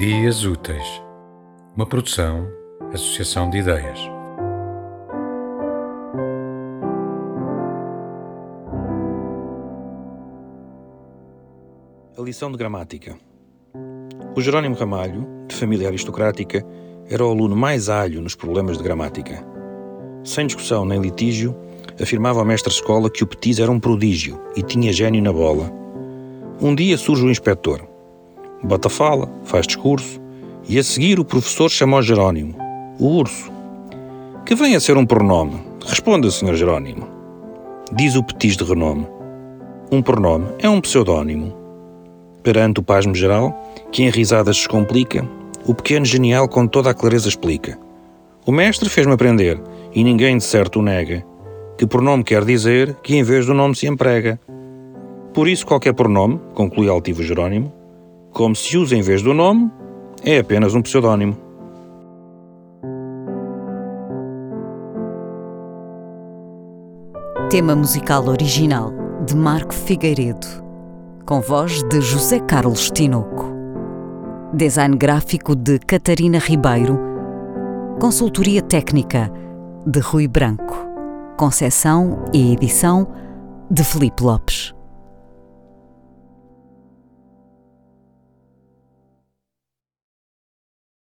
Dias Úteis, uma produção, associação de ideias. A lição de gramática. O Jerónimo Ramalho, de família aristocrática, era o aluno mais alho nos problemas de gramática. Sem discussão nem litígio, afirmava ao mestre-escola que o Petis era um prodígio e tinha gênio na bola. Um dia surge o inspetor. Bota fala, faz discurso, e a seguir o professor chama o Jerónimo, o urso. Que vem a ser um pronome. Responda, Sr. Jerónimo. Diz o Petis de renome. Um pronome é um pseudónimo. Perante o pasmo geral, que em risadas se complica, o pequeno genial com toda a clareza explica. O mestre fez-me aprender, e ninguém de certo o nega, que pronome quer dizer que em vez do nome se emprega. Por isso, qualquer pronome, conclui altivo Jerónimo, como se usa em vez do nome, é apenas um pseudónimo. Tema musical original de Marco Figueiredo, com voz de José Carlos Tinoco. Design gráfico de Catarina Ribeiro. Consultoria técnica de Rui Branco. Concessão e edição de Felipe Lopes.